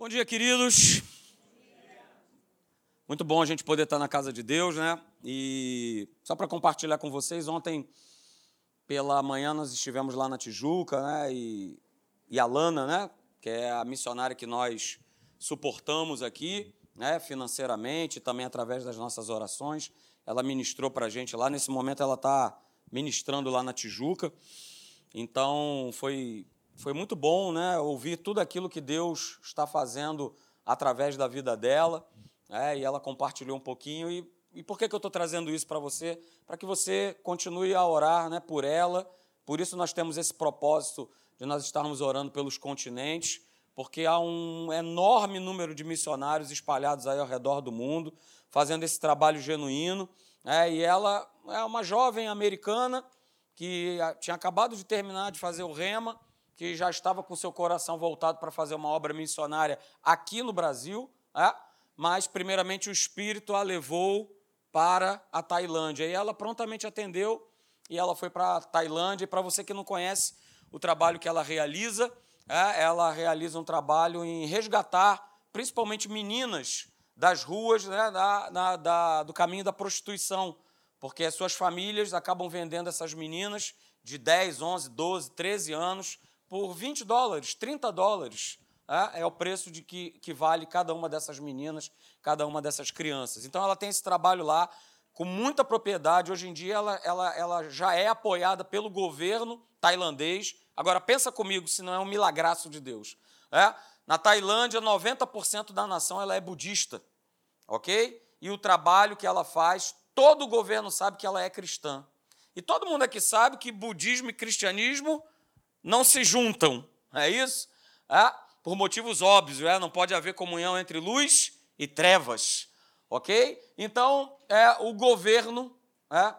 Bom dia, queridos. Muito bom a gente poder estar na casa de Deus, né? E só para compartilhar com vocês, ontem pela manhã nós estivemos lá na Tijuca, né? E, e a Lana, né? Que é a missionária que nós suportamos aqui, né? Financeiramente, também através das nossas orações. Ela ministrou para a gente lá. Nesse momento ela está ministrando lá na Tijuca. Então foi foi muito bom né, ouvir tudo aquilo que Deus está fazendo através da vida dela. Né, e ela compartilhou um pouquinho. E, e por que, que eu estou trazendo isso para você? Para que você continue a orar né, por ela. Por isso nós temos esse propósito de nós estarmos orando pelos continentes, porque há um enorme número de missionários espalhados aí ao redor do mundo, fazendo esse trabalho genuíno. Né, e ela é uma jovem americana que tinha acabado de terminar de fazer o rema que já estava com seu coração voltado para fazer uma obra missionária aqui no Brasil, é? mas, primeiramente, o Espírito a levou para a Tailândia. E ela prontamente atendeu e ela foi para a Tailândia. E para você que não conhece o trabalho que ela realiza, é? ela realiza um trabalho em resgatar, principalmente meninas, das ruas né? da, da, da, do caminho da prostituição, porque as suas famílias acabam vendendo essas meninas de 10, 11, 12, 13 anos por 20 dólares, 30 dólares. É, é o preço de que, que vale cada uma dessas meninas, cada uma dessas crianças. Então ela tem esse trabalho lá com muita propriedade. Hoje em dia ela, ela, ela já é apoiada pelo governo tailandês. Agora pensa comigo se não é um milagraço de Deus. É? Na Tailândia, 90% da nação ela é budista, ok? E o trabalho que ela faz, todo o governo sabe que ela é cristã. E todo mundo aqui sabe que budismo e cristianismo não se juntam, é isso? É, por motivos óbvios, é? não pode haver comunhão entre luz e trevas, ok? Então, é, o governo, é,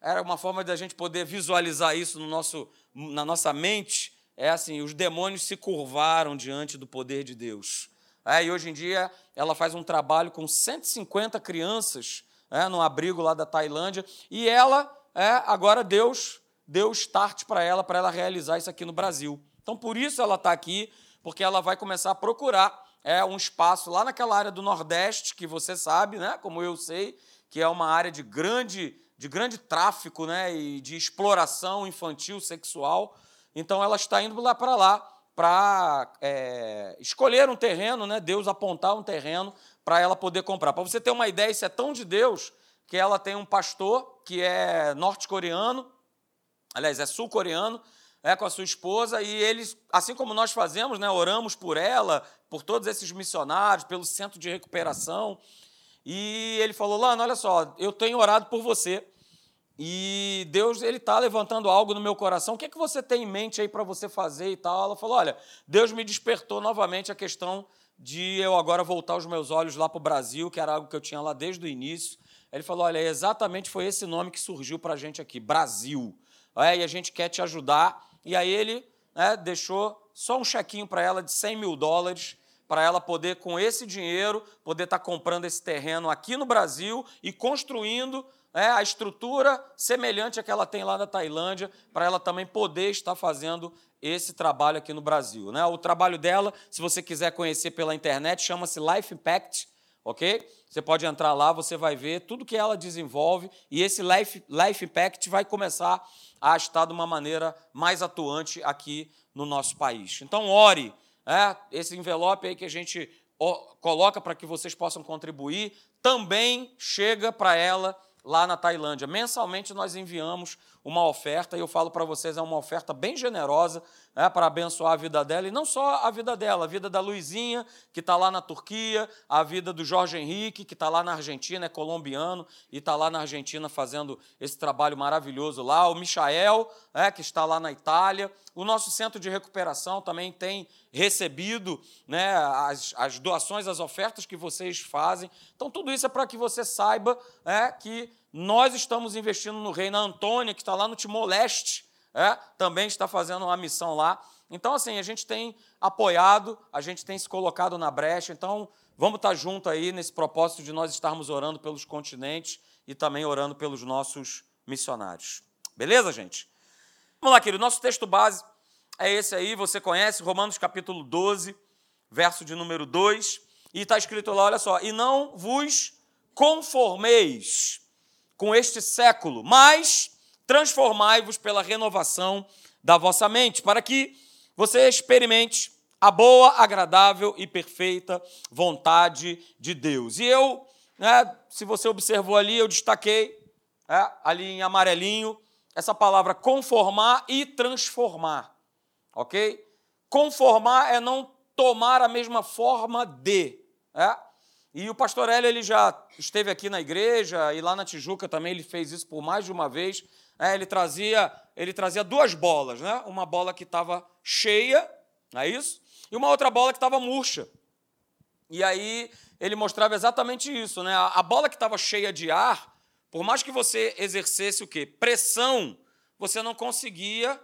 era uma forma de a gente poder visualizar isso no nosso, na nossa mente, é assim, os demônios se curvaram diante do poder de Deus. É, e hoje em dia ela faz um trabalho com 150 crianças é, no abrigo lá da Tailândia, e ela, é, agora Deus deu start para ela, para ela realizar isso aqui no Brasil. Então, por isso ela está aqui, porque ela vai começar a procurar é, um espaço lá naquela área do Nordeste, que você sabe, né, como eu sei, que é uma área de grande, de grande tráfico né, e de exploração infantil, sexual. Então, ela está indo lá para lá para é, escolher um terreno, né, Deus apontar um terreno para ela poder comprar. Para você ter uma ideia, isso é tão de Deus que ela tem um pastor que é norte-coreano, aliás, é sul-coreano, é, com a sua esposa, e eles, assim como nós fazemos, né, oramos por ela, por todos esses missionários, pelo centro de recuperação. E ele falou: Lana, olha só, eu tenho orado por você. E Deus ele está levantando algo no meu coração. O que, é que você tem em mente aí para você fazer e tal? Ela falou: olha, Deus me despertou novamente a questão de eu agora voltar os meus olhos lá para o Brasil, que era algo que eu tinha lá desde o início. Ele falou: olha, exatamente foi esse nome que surgiu para a gente aqui, Brasil é, e a gente quer te ajudar. E aí ele né, deixou só um chequinho para ela de 100 mil dólares, para ela poder, com esse dinheiro, poder estar tá comprando esse terreno aqui no Brasil e construindo é, a estrutura semelhante à que ela tem lá na Tailândia, para ela também poder estar fazendo esse trabalho aqui no Brasil. Né? O trabalho dela, se você quiser conhecer pela internet, chama-se Life Impact, ok? Você pode entrar lá, você vai ver tudo que ela desenvolve e esse Life, Life Impact vai começar a estar de uma maneira mais atuante aqui no nosso país. Então, ore. É, esse envelope aí que a gente coloca para que vocês possam contribuir também chega para ela lá na Tailândia. Mensalmente nós enviamos uma oferta, e eu falo para vocês, é uma oferta bem generosa né, para abençoar a vida dela, e não só a vida dela, a vida da Luizinha, que está lá na Turquia, a vida do Jorge Henrique, que está lá na Argentina, é colombiano, e está lá na Argentina fazendo esse trabalho maravilhoso lá, o Michael, né, que está lá na Itália, o nosso centro de recuperação também tem recebido né, as, as doações, as ofertas que vocês fazem. Então, tudo isso é para que você saiba é, que nós estamos investindo no reino. A Antônia, que está lá no Timor-Leste, é, também está fazendo uma missão lá. Então, assim, a gente tem apoiado, a gente tem se colocado na brecha. Então, vamos estar junto aí nesse propósito de nós estarmos orando pelos continentes e também orando pelos nossos missionários. Beleza, gente? Vamos lá, querido. Nosso texto base é esse aí, você conhece, Romanos capítulo 12, verso de número 2, e está escrito lá, olha só, e não vos conformeis com este século, mas transformai-vos pela renovação da vossa mente, para que você experimente a boa, agradável e perfeita vontade de Deus. E eu, né, se você observou ali, eu destaquei é, ali em amarelinho essa palavra conformar e transformar, ok? Conformar é não tomar a mesma forma de. É? E o pastor Hélio ele já esteve aqui na igreja e lá na Tijuca também ele fez isso por mais de uma vez. É, ele trazia ele trazia duas bolas, né? Uma bola que estava cheia, não é isso? E uma outra bola que estava murcha. E aí ele mostrava exatamente isso, né? A bola que estava cheia de ar, por mais que você exercesse o quê? Pressão, você não conseguia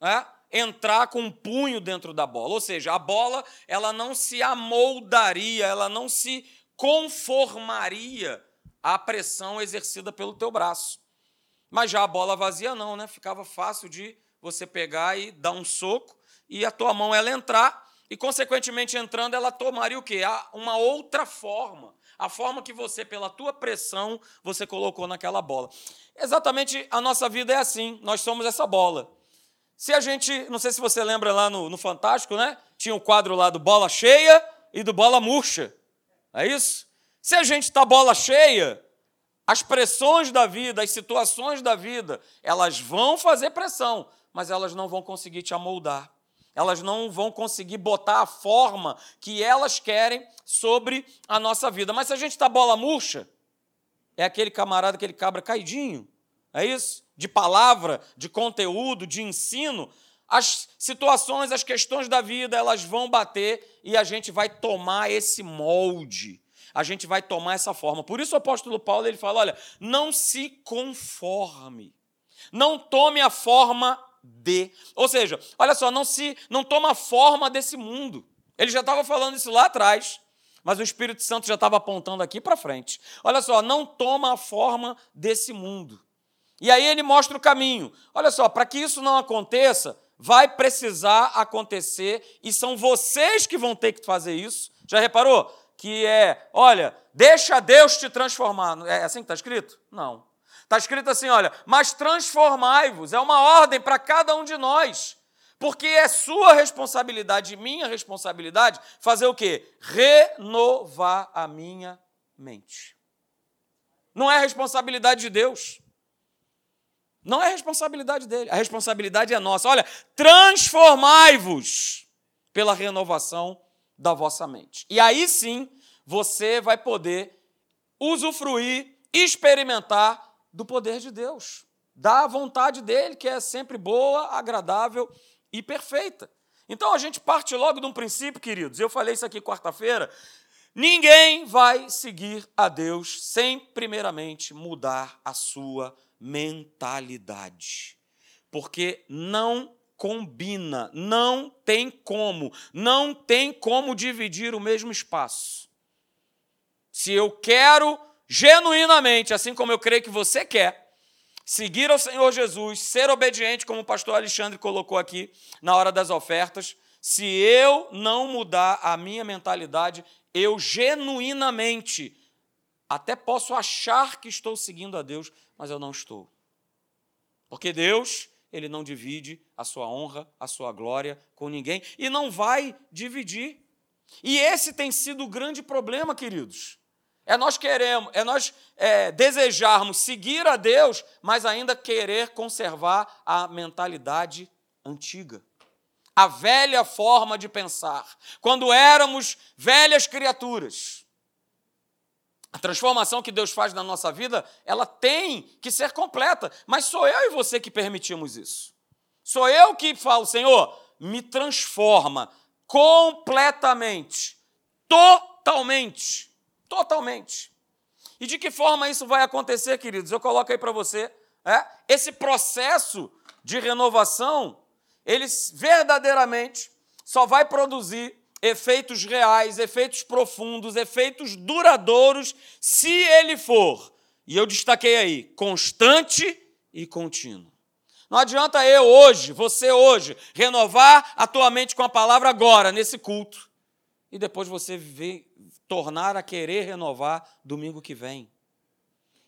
né, entrar com um punho dentro da bola. Ou seja, a bola ela não se amoldaria, ela não se conformaria à pressão exercida pelo teu braço. Mas já a bola vazia não, né? Ficava fácil de você pegar e dar um soco e a tua mão ela entrar e consequentemente entrando ela tomaria o quê? Uma outra forma, a forma que você pela tua pressão você colocou naquela bola. Exatamente a nossa vida é assim, nós somos essa bola. Se a gente, não sei se você lembra lá no, no Fantástico, né? Tinha um quadro lá do bola cheia e do bola murcha. É isso? Se a gente está bola cheia, as pressões da vida, as situações da vida, elas vão fazer pressão, mas elas não vão conseguir te amoldar. Elas não vão conseguir botar a forma que elas querem sobre a nossa vida. Mas se a gente está bola murcha, é aquele camarada, aquele cabra caidinho, é isso? De palavra, de conteúdo, de ensino, as situações, as questões da vida, elas vão bater e a gente vai tomar esse molde a gente vai tomar essa forma. Por isso o apóstolo Paulo ele fala: olha, não se conforme, não tome a forma de. Ou seja, olha só, não se não toma a forma desse mundo. Ele já estava falando isso lá atrás, mas o Espírito Santo já estava apontando aqui para frente. Olha só, não toma a forma desse mundo. E aí ele mostra o caminho. Olha só, para que isso não aconteça, vai precisar acontecer e são vocês que vão ter que fazer isso. Já reparou? que é, olha, deixa Deus te transformar. É assim que está escrito? Não. Está escrito assim, olha, mas transformai-vos. É uma ordem para cada um de nós. Porque é sua responsabilidade, minha responsabilidade, fazer o quê? Renovar a minha mente. Não é responsabilidade de Deus. Não é responsabilidade dele. A responsabilidade é nossa. Olha, transformai-vos pela renovação da vossa mente. E aí sim você vai poder usufruir, experimentar do poder de Deus, da vontade dele, que é sempre boa, agradável e perfeita. Então a gente parte logo de um princípio, queridos. Eu falei isso aqui quarta-feira. Ninguém vai seguir a Deus sem, primeiramente, mudar a sua mentalidade. Porque não combina, não tem como, não tem como dividir o mesmo espaço. Se eu quero genuinamente, assim como eu creio que você quer, seguir ao Senhor Jesus, ser obediente, como o pastor Alexandre colocou aqui na hora das ofertas, se eu não mudar a minha mentalidade, eu genuinamente até posso achar que estou seguindo a Deus, mas eu não estou. Porque Deus ele não divide a sua honra, a sua glória com ninguém e não vai dividir. E esse tem sido o grande problema, queridos. É nós queremos, é nós é, desejarmos seguir a Deus, mas ainda querer conservar a mentalidade antiga, a velha forma de pensar, quando éramos velhas criaturas. A transformação que Deus faz na nossa vida, ela tem que ser completa, mas sou eu e você que permitimos isso. Sou eu que falo, Senhor, me transforma completamente, totalmente, totalmente. E de que forma isso vai acontecer, queridos? Eu coloco aí para você. É? Esse processo de renovação, ele verdadeiramente só vai produzir efeitos reais, efeitos profundos, efeitos duradouros, se ele for, e eu destaquei aí, constante e contínuo. Não adianta eu hoje, você hoje, renovar a tua mente com a palavra agora, nesse culto. e depois você vê, tornar a querer renovar domingo que vem.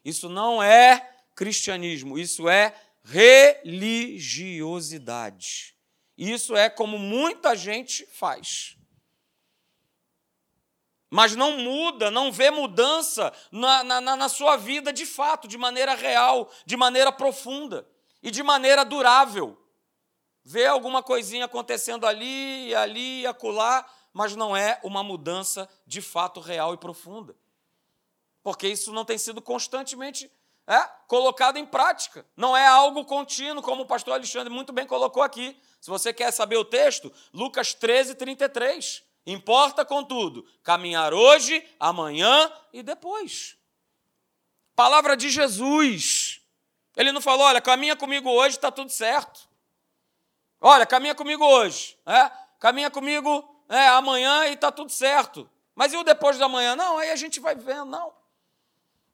Isso não é cristianismo, isso é religiosidade. Isso é como muita gente faz. Mas não muda, não vê mudança na, na, na sua vida de fato, de maneira real, de maneira profunda e de maneira durável. Vê alguma coisinha acontecendo ali, ali, acolá, mas não é uma mudança de fato real e profunda. Porque isso não tem sido constantemente é, colocado em prática. Não é algo contínuo, como o pastor Alexandre muito bem colocou aqui. Se você quer saber o texto, Lucas 13, 33. Importa, contudo, caminhar hoje, amanhã e depois. Palavra de Jesus. Ele não falou, olha, caminha comigo hoje, está tudo certo. Olha, caminha comigo hoje, é? caminha comigo é, amanhã e está tudo certo. Mas e o depois da manhã? Não, aí a gente vai vendo, não.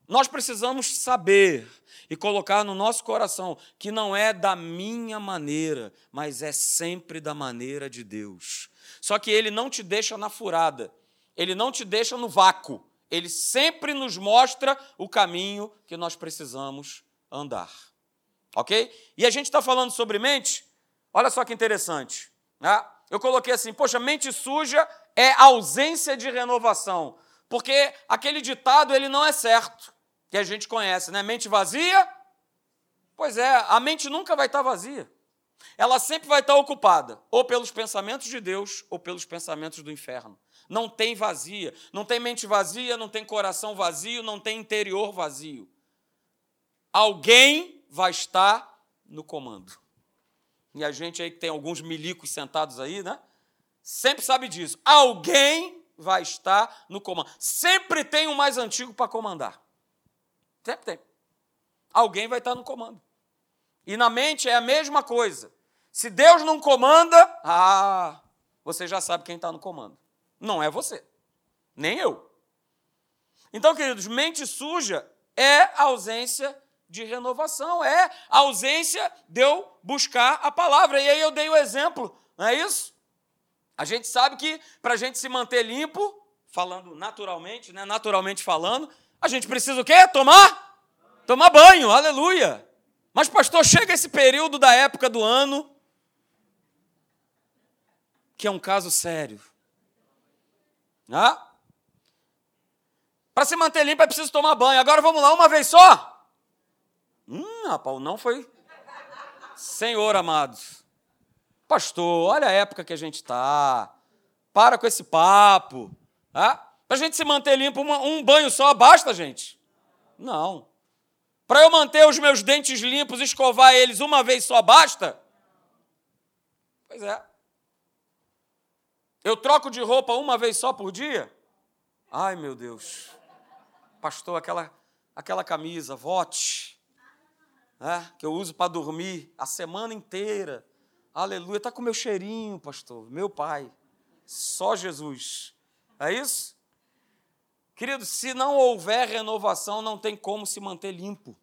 Nós precisamos saber e colocar no nosso coração que não é da minha maneira, mas é sempre da maneira de Deus. Só que ele não te deixa na furada, ele não te deixa no vácuo, ele sempre nos mostra o caminho que nós precisamos andar. Ok? E a gente está falando sobre mente, olha só que interessante. Né? Eu coloquei assim: poxa, mente suja é ausência de renovação. Porque aquele ditado ele não é certo que a gente conhece, né? Mente vazia? Pois é, a mente nunca vai estar vazia. Ela sempre vai estar ocupada, ou pelos pensamentos de Deus, ou pelos pensamentos do inferno. Não tem vazia, não tem mente vazia, não tem coração vazio, não tem interior vazio. Alguém vai estar no comando. E a gente aí que tem alguns milicos sentados aí, né? Sempre sabe disso. Alguém vai estar no comando. Sempre tem o um mais antigo para comandar. Sempre tem. Alguém vai estar no comando. E na mente é a mesma coisa. Se Deus não comanda, ah, você já sabe quem está no comando. Não é você, nem eu. Então, queridos, mente suja é a ausência de renovação, é a ausência de eu buscar a palavra. E aí eu dei o exemplo, não é isso? A gente sabe que para a gente se manter limpo, falando naturalmente, né, naturalmente falando, a gente precisa o quê? Tomar? Tomar banho, aleluia. Mas, pastor, chega esse período da época do ano, que é um caso sério. Ah? Para se manter limpo é preciso tomar banho. Agora vamos lá, uma vez só? Hum, rapaz, não foi. Senhor amados. Pastor, olha a época que a gente está. Para com esse papo. Ah? Para a gente se manter limpo, uma, um banho só basta, gente? Não. Para eu manter os meus dentes limpos, escovar eles uma vez só basta? Pois é. Eu troco de roupa uma vez só por dia? Ai, meu Deus. Pastor, aquela, aquela camisa, vote, né, que eu uso para dormir a semana inteira. Aleluia. Está com meu cheirinho, pastor. Meu pai. Só Jesus. É isso? Querido, se não houver renovação, não tem como se manter limpo.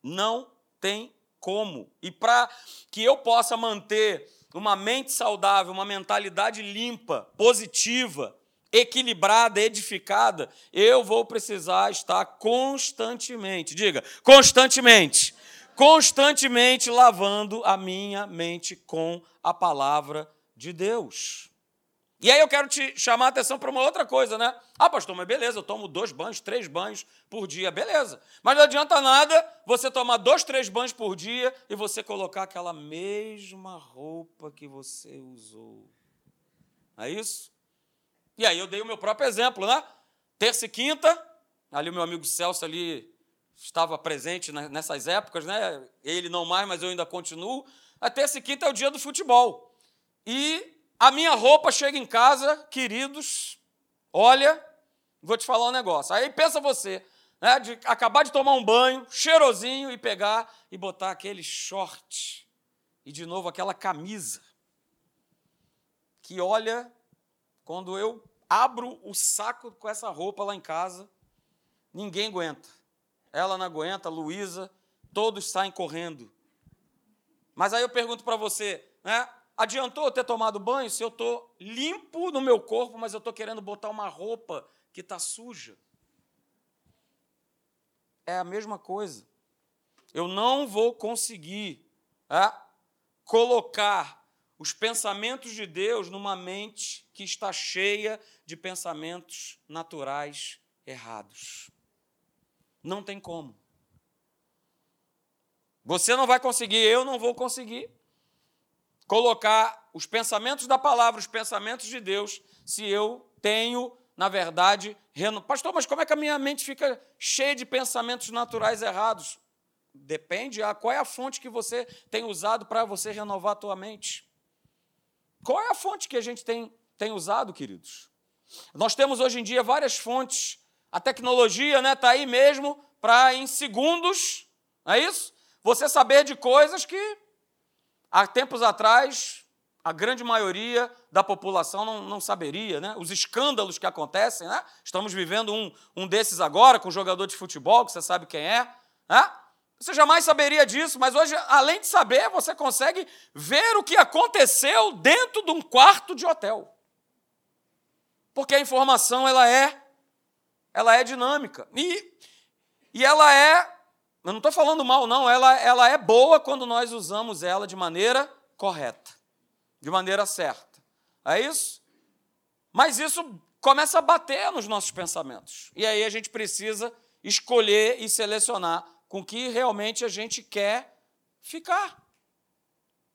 Não tem como. E para que eu possa manter uma mente saudável, uma mentalidade limpa, positiva, equilibrada, edificada, eu vou precisar estar constantemente, diga, constantemente, constantemente lavando a minha mente com a palavra de Deus. E aí eu quero te chamar a atenção para uma outra coisa, né? Ah, pastor, mas beleza, eu tomo dois banhos, três banhos por dia, beleza. Mas não adianta nada você tomar dois, três banhos por dia e você colocar aquela mesma roupa que você usou. É isso? E aí eu dei o meu próprio exemplo, né? Terça e quinta, ali o meu amigo Celso ali estava presente nessas épocas, né? Ele não mais, mas eu ainda continuo. A terça e quinta é o dia do futebol. E a minha roupa chega em casa, queridos, olha, vou te falar um negócio. Aí pensa você, né, de acabar de tomar um banho, cheirosinho, e pegar e botar aquele short e de novo aquela camisa. Que olha, quando eu abro o saco com essa roupa lá em casa, ninguém aguenta. Ela não aguenta, Luísa, todos saem correndo. Mas aí eu pergunto para você, né? Adiantou eu ter tomado banho se eu estou limpo no meu corpo, mas eu estou querendo botar uma roupa que está suja? É a mesma coisa. Eu não vou conseguir é, colocar os pensamentos de Deus numa mente que está cheia de pensamentos naturais errados. Não tem como. Você não vai conseguir, eu não vou conseguir colocar os pensamentos da palavra, os pensamentos de Deus, se eu tenho, na verdade, reno... pastor, mas como é que a minha mente fica cheia de pensamentos naturais errados? Depende a qual é a fonte que você tem usado para você renovar a tua mente. Qual é a fonte que a gente tem, tem usado, queridos? Nós temos hoje em dia várias fontes. A tecnologia está né, tá aí mesmo para, em segundos, não é isso? Você saber de coisas que Há tempos atrás, a grande maioria da população não, não saberia, né? Os escândalos que acontecem, né? Estamos vivendo um, um desses agora com um jogador de futebol, que você sabe quem é, né? Você jamais saberia disso, mas hoje, além de saber, você consegue ver o que aconteceu dentro de um quarto de hotel. Porque a informação ela é ela é dinâmica. E, e ela é eu não estou falando mal, não. Ela, ela é boa quando nós usamos ela de maneira correta, de maneira certa. É isso? Mas isso começa a bater nos nossos pensamentos. E aí a gente precisa escolher e selecionar com que realmente a gente quer ficar.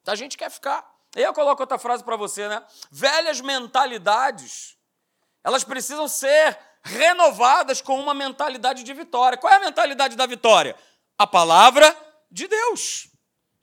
A gente quer ficar. E eu coloco outra frase para você, né? Velhas mentalidades, elas precisam ser renovadas com uma mentalidade de vitória. Qual é a mentalidade da vitória? A palavra de Deus.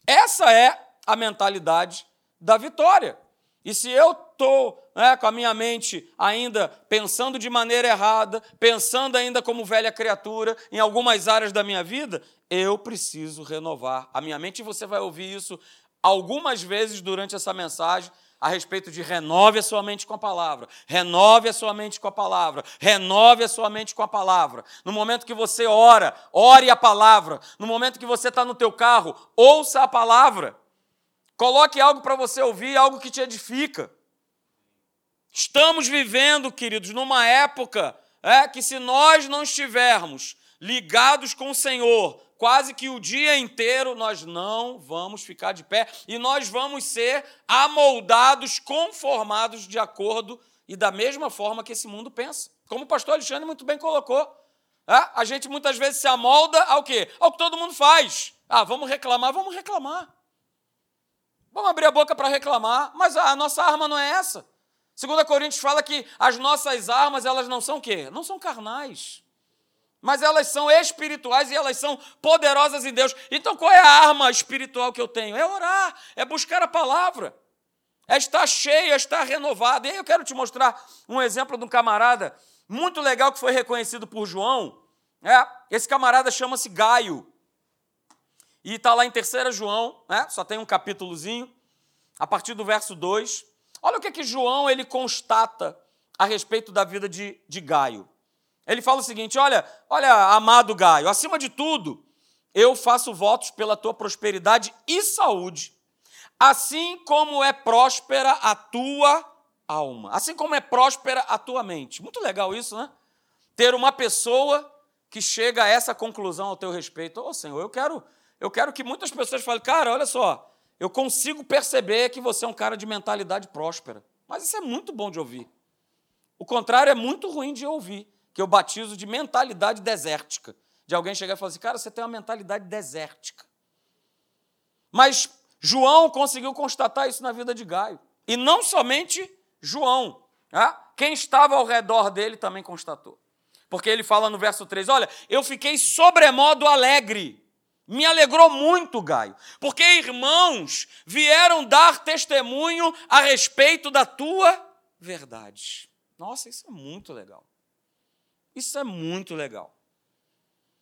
Essa é a mentalidade da vitória. E se eu estou né, com a minha mente ainda pensando de maneira errada, pensando ainda como velha criatura em algumas áreas da minha vida, eu preciso renovar a minha mente. E você vai ouvir isso algumas vezes durante essa mensagem a respeito de renove a sua mente com a palavra, renove a sua mente com a palavra, renove a sua mente com a palavra. No momento que você ora, ore a palavra. No momento que você está no teu carro, ouça a palavra. Coloque algo para você ouvir, algo que te edifica. Estamos vivendo, queridos, numa época é, que se nós não estivermos ligados com o Senhor, quase que o dia inteiro nós não vamos ficar de pé e nós vamos ser amoldados, conformados de acordo e da mesma forma que esse mundo pensa. Como o pastor Alexandre muito bem colocou. É? A gente muitas vezes se amolda ao quê? Ao que todo mundo faz. Ah, vamos reclamar, vamos reclamar. Vamos abrir a boca para reclamar, mas a nossa arma não é essa. 2 Coríntios fala que as nossas armas, elas não são o quê? Não são carnais mas elas são espirituais e elas são poderosas em Deus. Então qual é a arma espiritual que eu tenho? É orar, é buscar a palavra, é estar cheio, é estar renovado. E aí eu quero te mostrar um exemplo de um camarada muito legal que foi reconhecido por João. É, esse camarada chama-se Gaio. E está lá em 3 João, né? só tem um capítulozinho, a partir do verso 2. Olha o que, que João ele constata a respeito da vida de, de Gaio. Ele fala o seguinte: olha, olha, amado Gaio, acima de tudo, eu faço votos pela tua prosperidade e saúde, assim como é próspera a tua alma, assim como é próspera a tua mente. Muito legal isso, né? Ter uma pessoa que chega a essa conclusão ao teu respeito. Ô oh, Senhor, eu quero, eu quero que muitas pessoas falem, cara, olha só, eu consigo perceber que você é um cara de mentalidade próspera. Mas isso é muito bom de ouvir. O contrário é muito ruim de ouvir que eu batizo de mentalidade desértica. De alguém chegar e falar assim, cara, você tem uma mentalidade desértica. Mas João conseguiu constatar isso na vida de Gaio. E não somente João. Né? Quem estava ao redor dele também constatou. Porque ele fala no verso 3: Olha, eu fiquei sobremodo alegre. Me alegrou muito, Gaio, porque irmãos vieram dar testemunho a respeito da tua verdade. Nossa, isso é muito legal. Isso é muito legal.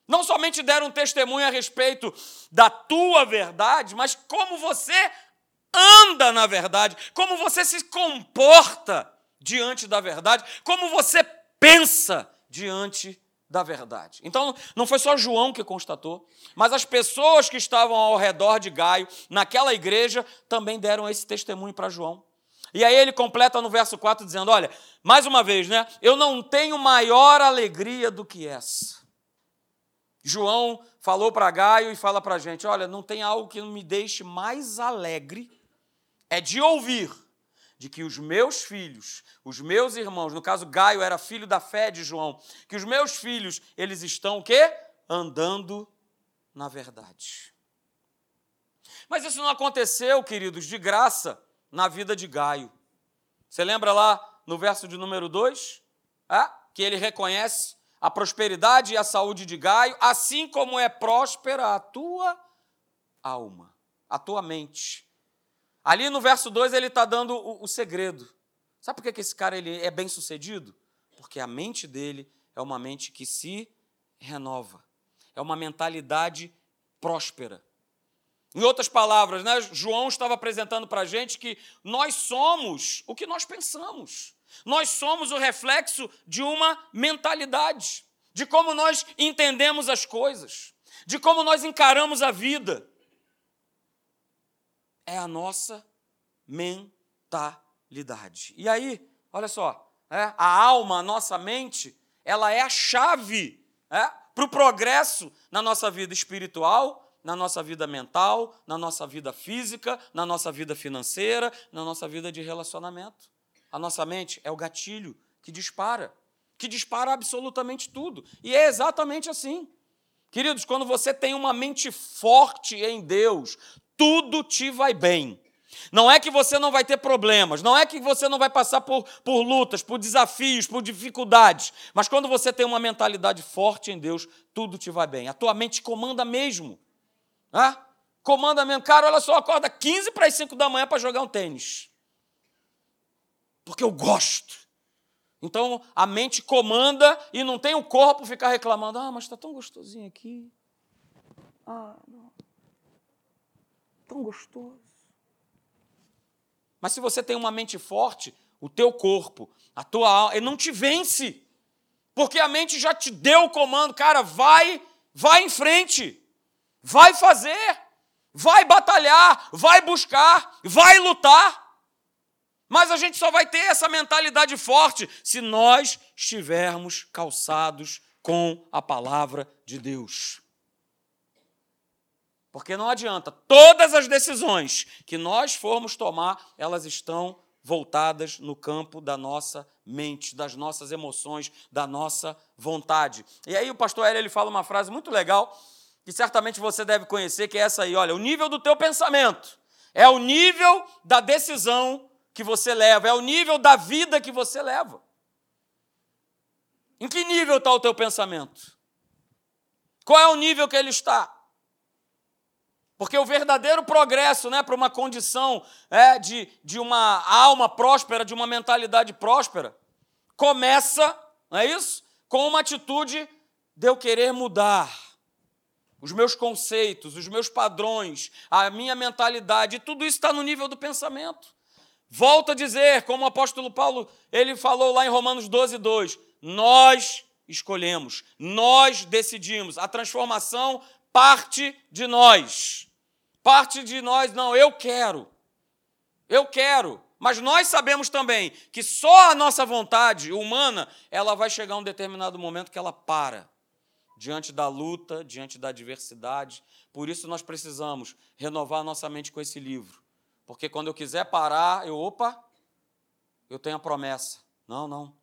Não somente deram testemunho a respeito da tua verdade, mas como você anda na verdade, como você se comporta diante da verdade, como você pensa diante da verdade. Então, não foi só João que constatou, mas as pessoas que estavam ao redor de Gaio, naquela igreja, também deram esse testemunho para João. E aí ele completa no verso 4 dizendo: Olha, mais uma vez, né? Eu não tenho maior alegria do que essa. João falou para Gaio e fala para a gente: Olha, não tem algo que me deixe mais alegre, é de ouvir de que os meus filhos, os meus irmãos, no caso Gaio era filho da fé de João, que os meus filhos, eles estão o quê? Andando na verdade. Mas isso não aconteceu, queridos, de graça na vida de Gaio. Você lembra lá no verso de número 2? É? Que ele reconhece a prosperidade e a saúde de Gaio, assim como é próspera a tua alma, a tua mente. Ali no verso 2 ele está dando o, o, segredo. Sabe por que, que esse cara ele é bem sucedido? Porque a mente dele é uma mente que se renova, é uma mentalidade próspera. Em outras palavras, né, João estava apresentando para a gente que nós somos o que nós pensamos. Nós somos o reflexo de uma mentalidade, de como nós entendemos as coisas, de como nós encaramos a vida. É a nossa mentalidade. E aí, olha só, é, a alma, a nossa mente, ela é a chave é, para o progresso na nossa vida espiritual na nossa vida mental, na nossa vida física, na nossa vida financeira, na nossa vida de relacionamento. A nossa mente é o gatilho que dispara, que dispara absolutamente tudo. E é exatamente assim. Queridos, quando você tem uma mente forte em Deus, tudo te vai bem. Não é que você não vai ter problemas, não é que você não vai passar por, por lutas, por desafios, por dificuldades, mas quando você tem uma mentalidade forte em Deus, tudo te vai bem. A tua mente comanda mesmo. Ah, comanda mesmo. Cara, olha só, acorda 15 para as 5 da manhã para jogar um tênis. Porque eu gosto. Então a mente comanda e não tem o corpo ficar reclamando. Ah, mas está tão gostosinho aqui. Ah, não. Tão gostoso. Mas se você tem uma mente forte, o teu corpo, a tua alma, ele não te vence. Porque a mente já te deu o comando, cara, vai, vai em frente. Vai fazer, vai batalhar, vai buscar, vai lutar. Mas a gente só vai ter essa mentalidade forte se nós estivermos calçados com a palavra de Deus. Porque não adianta, todas as decisões que nós formos tomar, elas estão voltadas no campo da nossa mente, das nossas emoções, da nossa vontade. E aí o pastor Hélio ele fala uma frase muito legal que certamente você deve conhecer, que é essa aí, olha, o nível do teu pensamento é o nível da decisão que você leva, é o nível da vida que você leva. Em que nível está o teu pensamento? Qual é o nível que ele está? Porque o verdadeiro progresso né, para uma condição é, de, de uma alma próspera, de uma mentalidade próspera, começa, não é isso? Com uma atitude de eu querer mudar os meus conceitos, os meus padrões, a minha mentalidade, tudo isso está no nível do pensamento. Volto a dizer, como o apóstolo Paulo ele falou lá em Romanos 12, 2, nós escolhemos, nós decidimos, a transformação parte de nós. Parte de nós, não, eu quero, eu quero. Mas nós sabemos também que só a nossa vontade humana, ela vai chegar a um determinado momento que ela para diante da luta, diante da adversidade. Por isso nós precisamos renovar nossa mente com esse livro. Porque quando eu quiser parar, eu, opa, eu tenho a promessa. Não, não.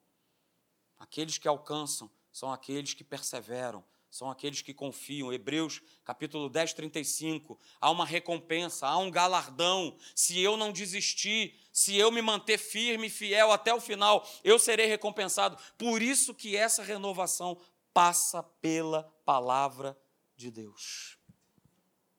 Aqueles que alcançam são aqueles que perseveram, são aqueles que confiam. Hebreus capítulo 10, 35. Há uma recompensa, há um galardão. Se eu não desistir, se eu me manter firme e fiel até o final, eu serei recompensado. Por isso que essa renovação passa pela palavra de Deus.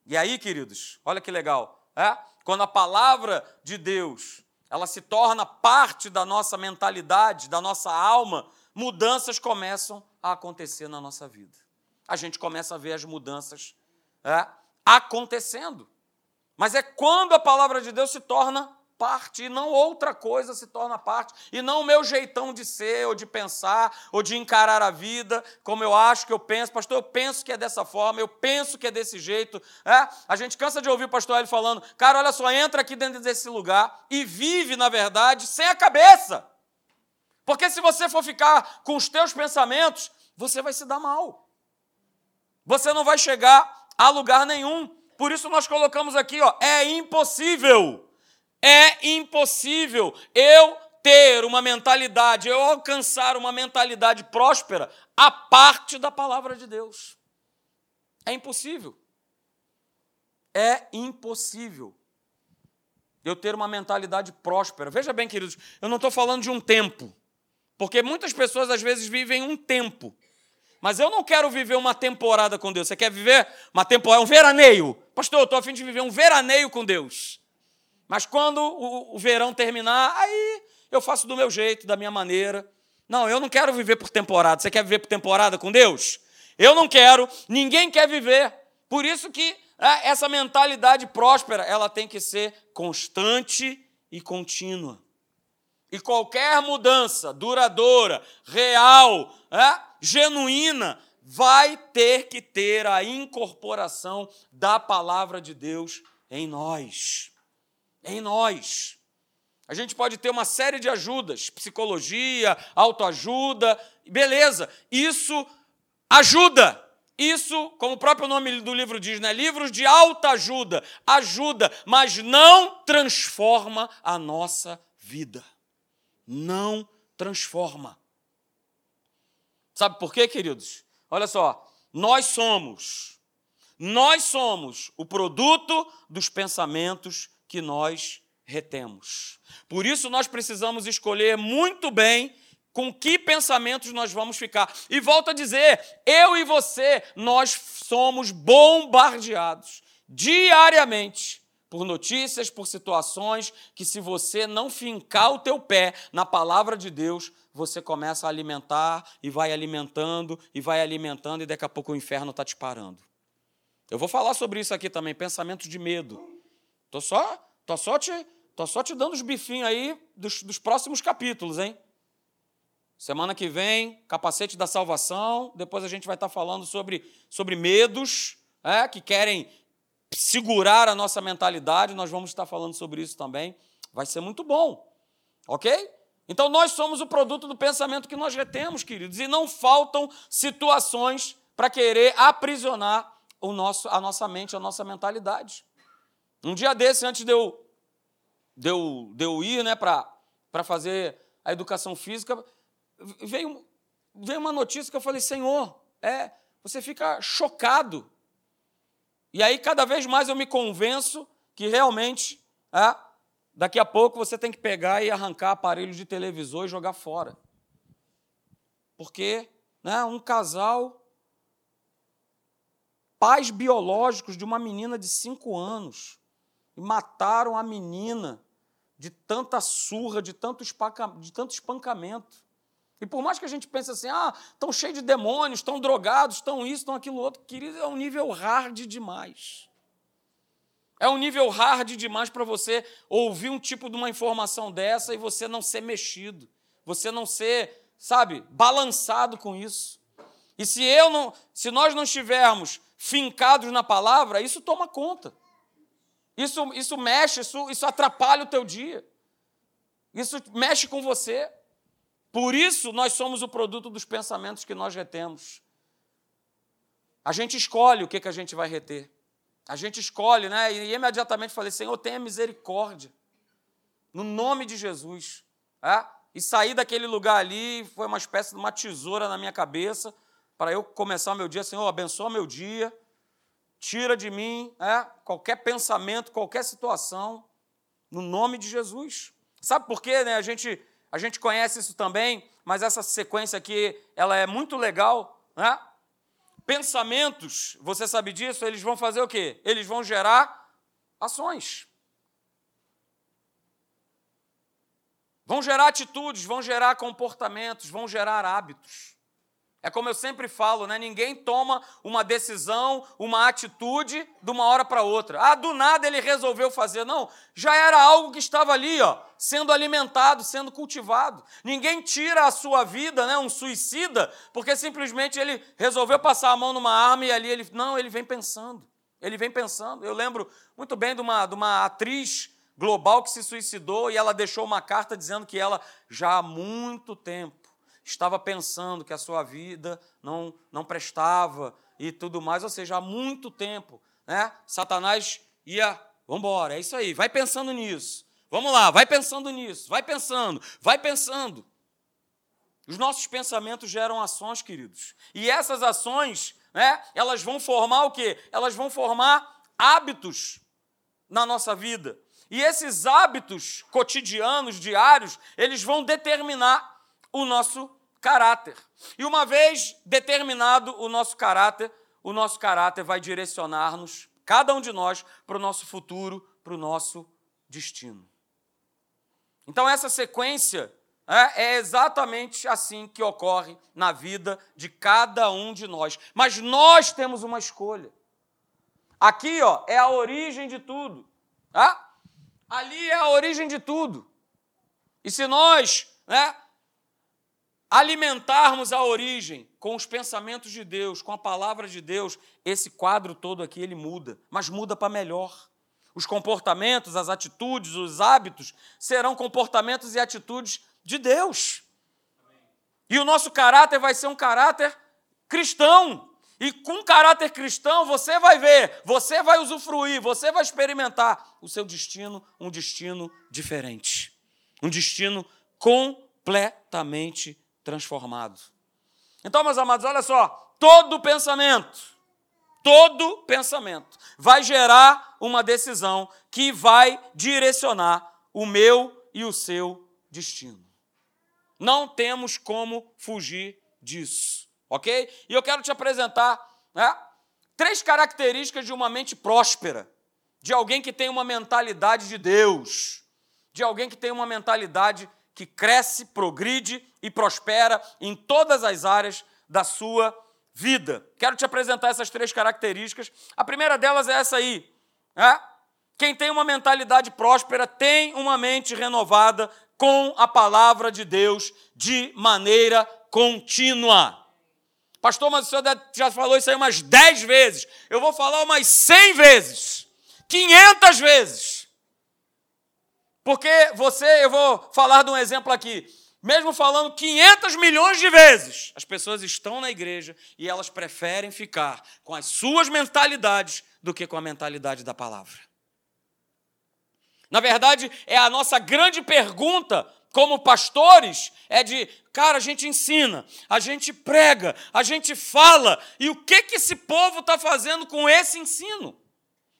E aí, queridos, olha que legal, é? Quando a palavra de Deus, ela se torna parte da nossa mentalidade, da nossa alma, mudanças começam a acontecer na nossa vida. A gente começa a ver as mudanças é, acontecendo. Mas é quando a palavra de Deus se torna parte, e não outra coisa se torna parte, e não o meu jeitão de ser, ou de pensar, ou de encarar a vida, como eu acho que eu penso. Pastor, eu penso que é dessa forma, eu penso que é desse jeito. É? A gente cansa de ouvir o pastor Hélio falando, cara, olha só, entra aqui dentro desse lugar e vive, na verdade, sem a cabeça. Porque se você for ficar com os teus pensamentos, você vai se dar mal. Você não vai chegar a lugar nenhum. Por isso nós colocamos aqui, ó, é impossível. É impossível eu ter uma mentalidade, eu alcançar uma mentalidade próspera a parte da palavra de Deus. É impossível. É impossível eu ter uma mentalidade próspera. Veja bem, queridos, eu não estou falando de um tempo, porque muitas pessoas às vezes vivem um tempo. Mas eu não quero viver uma temporada com Deus. Você quer viver uma temporada, um veraneio? Pastor, eu estou a fim de viver um veraneio com Deus. Mas quando o, o verão terminar, aí eu faço do meu jeito, da minha maneira. Não, eu não quero viver por temporada. Você quer viver por temporada com Deus? Eu não quero, ninguém quer viver. Por isso que é, essa mentalidade próspera, ela tem que ser constante e contínua. E qualquer mudança duradoura, real, é, genuína, vai ter que ter a incorporação da palavra de Deus em nós em nós. A gente pode ter uma série de ajudas, psicologia, autoajuda, beleza, isso ajuda. Isso, como o próprio nome do livro diz, né? livros de autoajuda, ajuda, mas não transforma a nossa vida. Não transforma. Sabe por quê, queridos? Olha só, nós somos, nós somos o produto dos pensamentos que nós retemos. Por isso, nós precisamos escolher muito bem com que pensamentos nós vamos ficar. E volto a dizer, eu e você, nós somos bombardeados diariamente por notícias, por situações que se você não fincar o teu pé na palavra de Deus, você começa a alimentar e vai alimentando e vai alimentando e daqui a pouco o inferno está te parando. Eu vou falar sobre isso aqui também, pensamentos de medo. Tô só, tô só te, tô só te dando os bifinhos aí dos, dos próximos capítulos, hein? Semana que vem, capacete da salvação. Depois a gente vai estar falando sobre, sobre medos é, que querem segurar a nossa mentalidade. Nós vamos estar falando sobre isso também. Vai ser muito bom, ok? Então nós somos o produto do pensamento que nós retemos, queridos, e não faltam situações para querer aprisionar o nosso, a nossa mente, a nossa mentalidade. Um dia desse, antes de eu, de eu, de eu ir né, para fazer a educação física, veio, veio uma notícia que eu falei, Senhor, é, você fica chocado. E aí, cada vez mais eu me convenço que realmente, é, daqui a pouco você tem que pegar e arrancar aparelho de televisor e jogar fora. Porque né, um casal, pais biológicos de uma menina de cinco anos, e mataram a menina de tanta surra, de tanto, de tanto espancamento. E por mais que a gente pense assim, ah, estão cheios de demônios, estão drogados, estão isso, estão aquilo outro, querido, é um nível hard demais. É um nível hard demais para você ouvir um tipo de uma informação dessa e você não ser mexido, você não ser, sabe, balançado com isso. E se eu não, se nós não estivermos fincados na palavra, isso toma conta. Isso, isso mexe, isso, isso atrapalha o teu dia. Isso mexe com você. Por isso, nós somos o produto dos pensamentos que nós retemos. A gente escolhe o que, que a gente vai reter. A gente escolhe, né? E imediatamente falei: Senhor, tenha misericórdia. No nome de Jesus. É? E sair daquele lugar ali foi uma espécie de uma tesoura na minha cabeça para eu começar o meu dia. Senhor, abençoa meu dia tira de mim é, qualquer pensamento, qualquer situação, no nome de Jesus. Sabe por quê? Né? A, gente, a gente conhece isso também, mas essa sequência aqui ela é muito legal. Né? Pensamentos, você sabe disso, eles vão fazer o quê? Eles vão gerar ações. Vão gerar atitudes, vão gerar comportamentos, vão gerar hábitos. É como eu sempre falo, né? Ninguém toma uma decisão, uma atitude de uma hora para outra. Ah, do nada ele resolveu fazer. Não, já era algo que estava ali, ó, sendo alimentado, sendo cultivado. Ninguém tira a sua vida, né, um suicida, porque simplesmente ele resolveu passar a mão numa arma e ali ele não, ele vem pensando. Ele vem pensando. Eu lembro muito bem de uma, de uma atriz global que se suicidou e ela deixou uma carta dizendo que ela já há muito tempo estava pensando que a sua vida não, não prestava e tudo mais, ou seja, há muito tempo, né? Satanás ia, vamos embora, é isso aí, vai pensando nisso. Vamos lá, vai pensando nisso, vai pensando, vai pensando. Os nossos pensamentos geram ações, queridos. E essas ações, né, elas vão formar o quê? Elas vão formar hábitos na nossa vida. E esses hábitos cotidianos, diários, eles vão determinar o nosso caráter. E uma vez determinado o nosso caráter, o nosso caráter vai direcionar-nos, cada um de nós, para o nosso futuro, para o nosso destino. Então, essa sequência é, é exatamente assim que ocorre na vida de cada um de nós. Mas nós temos uma escolha. Aqui, ó, é a origem de tudo. Tá? Ali é a origem de tudo. E se nós né, alimentarmos a origem com os pensamentos de Deus, com a palavra de Deus, esse quadro todo aqui ele muda, mas muda para melhor. Os comportamentos, as atitudes, os hábitos serão comportamentos e atitudes de Deus. E o nosso caráter vai ser um caráter cristão. E com caráter cristão, você vai ver, você vai usufruir, você vai experimentar o seu destino, um destino diferente. Um destino completamente transformado. Então, meus amados, olha só, todo pensamento, todo pensamento vai gerar uma decisão que vai direcionar o meu e o seu destino. Não temos como fugir disso, ok? E eu quero te apresentar né, três características de uma mente próspera, de alguém que tem uma mentalidade de Deus, de alguém que tem uma mentalidade que cresce, progride e prospera em todas as áreas da sua vida. Quero te apresentar essas três características. A primeira delas é essa aí. Né? Quem tem uma mentalidade próspera tem uma mente renovada com a palavra de Deus de maneira contínua. Pastor, mas o senhor já falou isso aí umas 10 vezes. Eu vou falar umas 100 vezes. 500 vezes. Porque você, eu vou falar de um exemplo aqui. Mesmo falando 500 milhões de vezes, as pessoas estão na igreja e elas preferem ficar com as suas mentalidades do que com a mentalidade da palavra. Na verdade, é a nossa grande pergunta como pastores é de, cara, a gente ensina, a gente prega, a gente fala, e o que que esse povo está fazendo com esse ensino?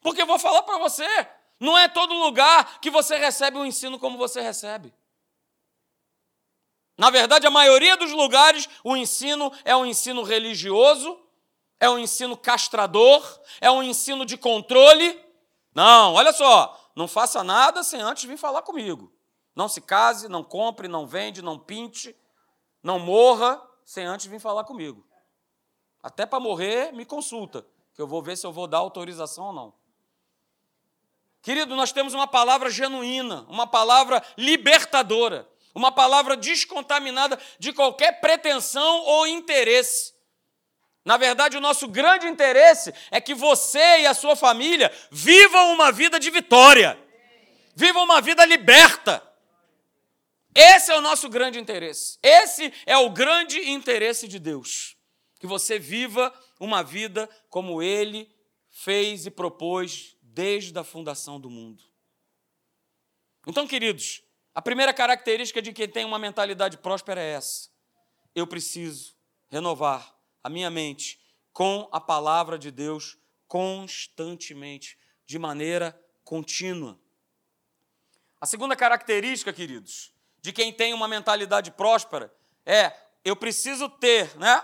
Porque eu vou falar para você, não é todo lugar que você recebe o ensino como você recebe. Na verdade, a maioria dos lugares, o ensino é um ensino religioso, é um ensino castrador, é um ensino de controle. Não, olha só, não faça nada sem antes vir falar comigo. Não se case, não compre, não vende, não pinte, não morra sem antes vir falar comigo. Até para morrer, me consulta, que eu vou ver se eu vou dar autorização ou não. Querido, nós temos uma palavra genuína, uma palavra libertadora, uma palavra descontaminada de qualquer pretensão ou interesse. Na verdade, o nosso grande interesse é que você e a sua família vivam uma vida de vitória, vivam uma vida liberta. Esse é o nosso grande interesse. Esse é o grande interesse de Deus. Que você viva uma vida como Ele fez e propôs desde a fundação do mundo. Então, queridos, a primeira característica de quem tem uma mentalidade próspera é essa. Eu preciso renovar a minha mente com a palavra de Deus constantemente, de maneira contínua. A segunda característica, queridos, de quem tem uma mentalidade próspera é eu preciso ter, né,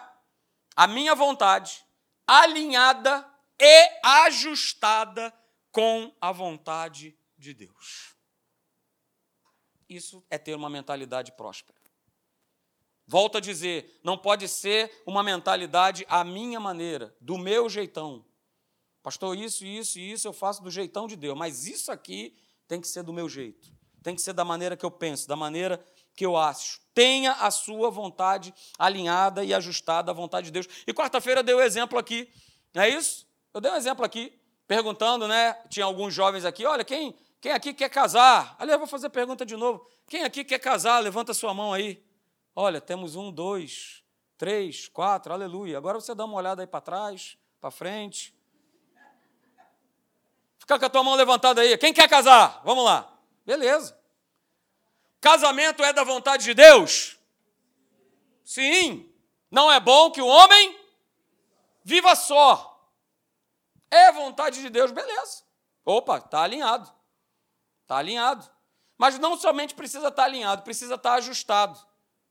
a minha vontade alinhada e ajustada com a vontade de Deus. Isso é ter uma mentalidade próspera. Volto a dizer, não pode ser uma mentalidade à minha maneira, do meu jeitão. Pastor, isso, isso e isso eu faço do jeitão de Deus, mas isso aqui tem que ser do meu jeito. Tem que ser da maneira que eu penso, da maneira que eu acho. Tenha a sua vontade alinhada e ajustada à vontade de Deus. E quarta-feira eu dei o um exemplo aqui, não é isso? Eu dei um exemplo aqui, perguntando, né? Tinha alguns jovens aqui, olha, quem, quem aqui quer casar? Aliás, vou fazer a pergunta de novo. Quem aqui quer casar? Levanta sua mão aí. Olha, temos um, dois, três, quatro, aleluia. Agora você dá uma olhada aí para trás, para frente. Fica com a tua mão levantada aí. Quem quer casar? Vamos lá. Beleza. Casamento é da vontade de Deus? Sim. Não é bom que o homem viva só. É vontade de Deus, beleza. Opa, está alinhado. Está alinhado. Mas não somente precisa estar tá alinhado, precisa estar tá ajustado.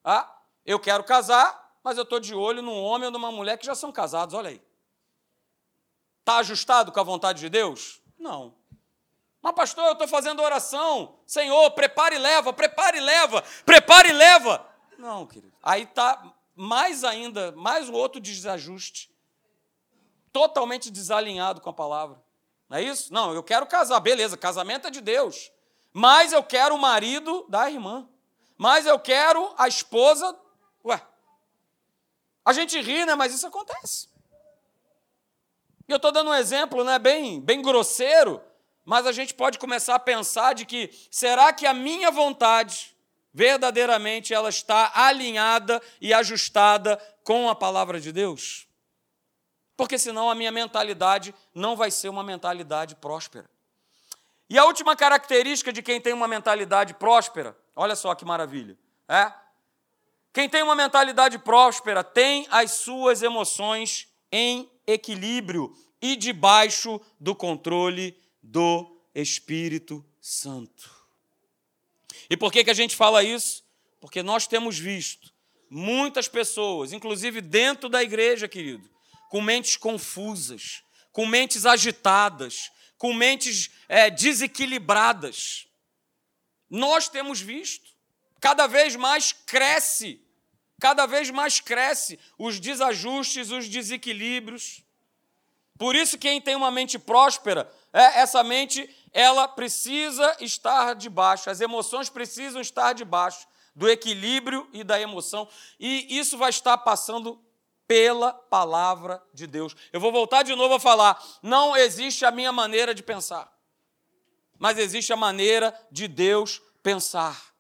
Ah, eu quero casar, mas eu estou de olho num homem ou numa mulher que já são casados, olha aí. Está ajustado com a vontade de Deus? Não. Mas, pastor, eu estou fazendo oração. Senhor, prepare e leva, prepare e leva, prepare e leva. Não, querido. Aí está mais ainda, mais um outro desajuste. Totalmente desalinhado com a palavra. Não é isso? Não, eu quero casar. Beleza, casamento é de Deus. Mas eu quero o marido da irmã mas eu quero a esposa. Ué, a gente ri, né? Mas isso acontece. E eu estou dando um exemplo, né? Bem, bem grosseiro, mas a gente pode começar a pensar de que será que a minha vontade verdadeiramente ela está alinhada e ajustada com a palavra de Deus? Porque senão a minha mentalidade não vai ser uma mentalidade próspera. E a última característica de quem tem uma mentalidade próspera Olha só que maravilha. É? Quem tem uma mentalidade próspera tem as suas emoções em equilíbrio e debaixo do controle do Espírito Santo. E por que, que a gente fala isso? Porque nós temos visto muitas pessoas, inclusive dentro da igreja, querido, com mentes confusas, com mentes agitadas, com mentes é, desequilibradas. Nós temos visto, cada vez mais cresce, cada vez mais cresce os desajustes, os desequilíbrios. Por isso, quem tem uma mente próspera, é, essa mente ela precisa estar debaixo, as emoções precisam estar debaixo do equilíbrio e da emoção, e isso vai estar passando pela palavra de Deus. Eu vou voltar de novo a falar: não existe a minha maneira de pensar mas existe a maneira de Deus pensar.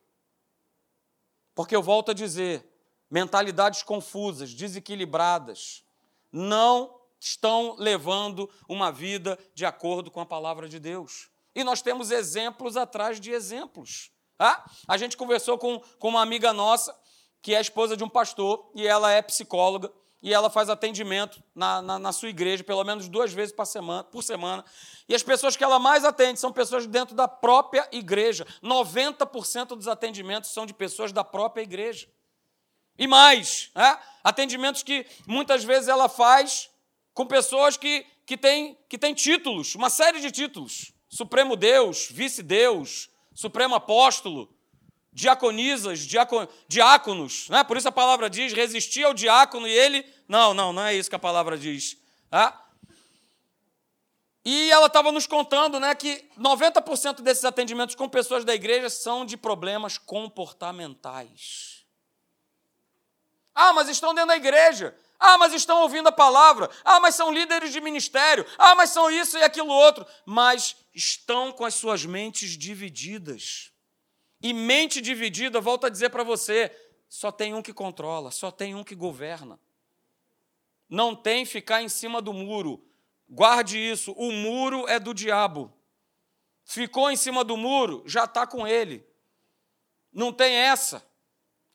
Porque eu volto a dizer, mentalidades confusas, desequilibradas, não estão levando uma vida de acordo com a palavra de Deus. E nós temos exemplos atrás de exemplos. Ah? A gente conversou com, com uma amiga nossa, que é esposa de um pastor, e ela é psicóloga, e ela faz atendimento na, na, na, sua igreja, pelo menos duas vezes por semana, por semana. E as pessoas que ela mais atende são pessoas dentro da própria igreja. 90% dos atendimentos são de pessoas da própria igreja. E mais, é? atendimentos que muitas vezes ela faz com pessoas que, que, têm, que têm títulos, uma série de títulos. Supremo Deus, Vice-Deus, Supremo Apóstolo, diaconisas, diacon, diáconos, né? por isso a palavra diz: resistir ao diácono e ele. Não, não, não é isso que a palavra diz. Tá? E ela estava nos contando né, que 90% desses atendimentos com pessoas da igreja são de problemas comportamentais. Ah, mas estão dentro da igreja. Ah, mas estão ouvindo a palavra. Ah, mas são líderes de ministério. Ah, mas são isso e aquilo outro. Mas estão com as suas mentes divididas. E mente dividida, volto a dizer para você, só tem um que controla, só tem um que governa. Não tem ficar em cima do muro. Guarde isso, o muro é do diabo. Ficou em cima do muro, já está com ele. Não tem essa.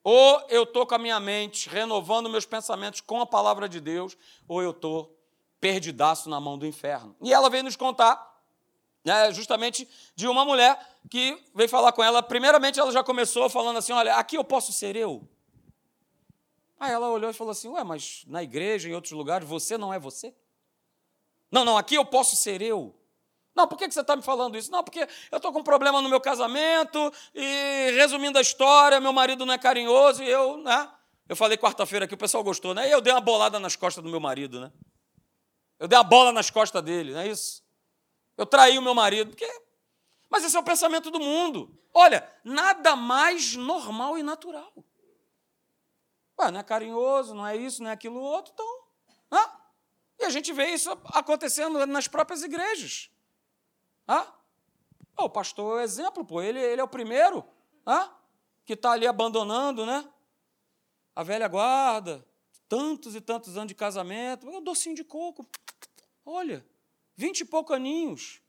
Ou eu estou com a minha mente renovando meus pensamentos com a palavra de Deus, ou eu estou perdidaço na mão do inferno. E ela veio nos contar né, justamente de uma mulher que veio falar com ela. Primeiramente, ela já começou falando assim: Olha, aqui eu posso ser eu. Aí ela olhou e falou assim: Ué, mas na igreja, em outros lugares, você não é você? Não, não, aqui eu posso ser eu. Não, por que você está me falando isso? Não, porque eu estou com um problema no meu casamento e, resumindo a história, meu marido não é carinhoso e eu, né? Eu falei quarta-feira aqui, o pessoal gostou, né? E eu dei uma bolada nas costas do meu marido, né? Eu dei uma bola nas costas dele, não é isso? Eu traí o meu marido, porque. Mas esse é o pensamento do mundo. Olha, nada mais normal e natural. Ué, não é carinhoso, não é isso, não é aquilo outro, então. Ah, e a gente vê isso acontecendo nas próprias igrejas. Ah, o pastor é exemplo, pô, ele, ele é o primeiro ah, que está ali abandonando, né? A velha guarda, tantos e tantos anos de casamento, um docinho de coco. Olha, vinte e poucos aninhos.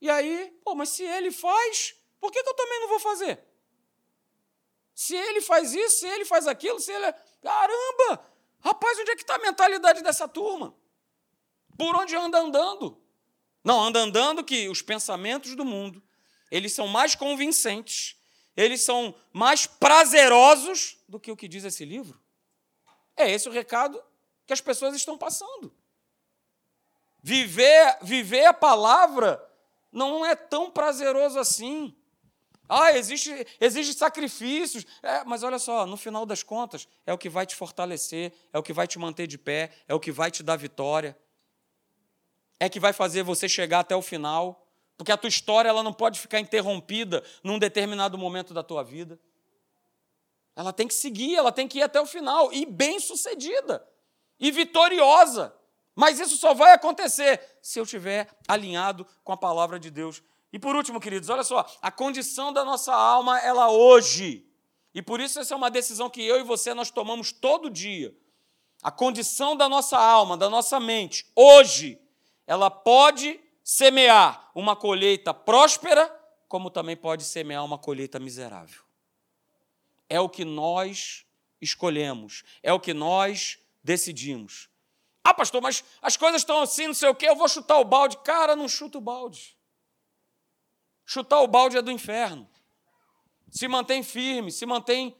E aí, pô, mas se ele faz, por que, que eu também não vou fazer? Se ele faz isso, se ele faz aquilo, se ele. É, caramba! Rapaz, onde é que está a mentalidade dessa turma? Por onde anda andando? Não, anda andando que os pensamentos do mundo, eles são mais convincentes, eles são mais prazerosos do que o que diz esse livro. É esse o recado que as pessoas estão passando. Viver, viver a palavra não é tão prazeroso assim. Ah, existe, existe sacrifícios. É, mas olha só, no final das contas, é o que vai te fortalecer, é o que vai te manter de pé, é o que vai te dar vitória. É que vai fazer você chegar até o final, porque a tua história ela não pode ficar interrompida num determinado momento da tua vida. Ela tem que seguir, ela tem que ir até o final, e bem-sucedida, e vitoriosa. Mas isso só vai acontecer se eu estiver alinhado com a palavra de Deus. E por último, queridos, olha só, a condição da nossa alma, ela hoje, e por isso essa é uma decisão que eu e você nós tomamos todo dia. A condição da nossa alma, da nossa mente, hoje, ela pode semear uma colheita próspera, como também pode semear uma colheita miserável. É o que nós escolhemos, é o que nós decidimos. Ah, pastor, mas as coisas estão assim, não sei o quê, eu vou chutar o balde. Cara, não chuta o balde. Chutar o balde é do inferno. Se mantém firme, se mantém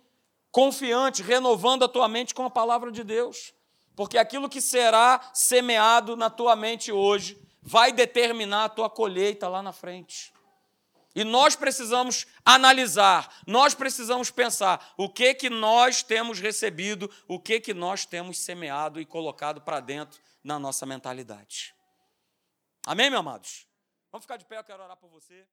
confiante, renovando a tua mente com a palavra de Deus. Porque aquilo que será semeado na tua mente hoje vai determinar a tua colheita lá na frente. E nós precisamos analisar, nós precisamos pensar o que que nós temos recebido, o que que nós temos semeado e colocado para dentro na nossa mentalidade. Amém, meus amados? Vamos ficar de pé, eu quero orar por você.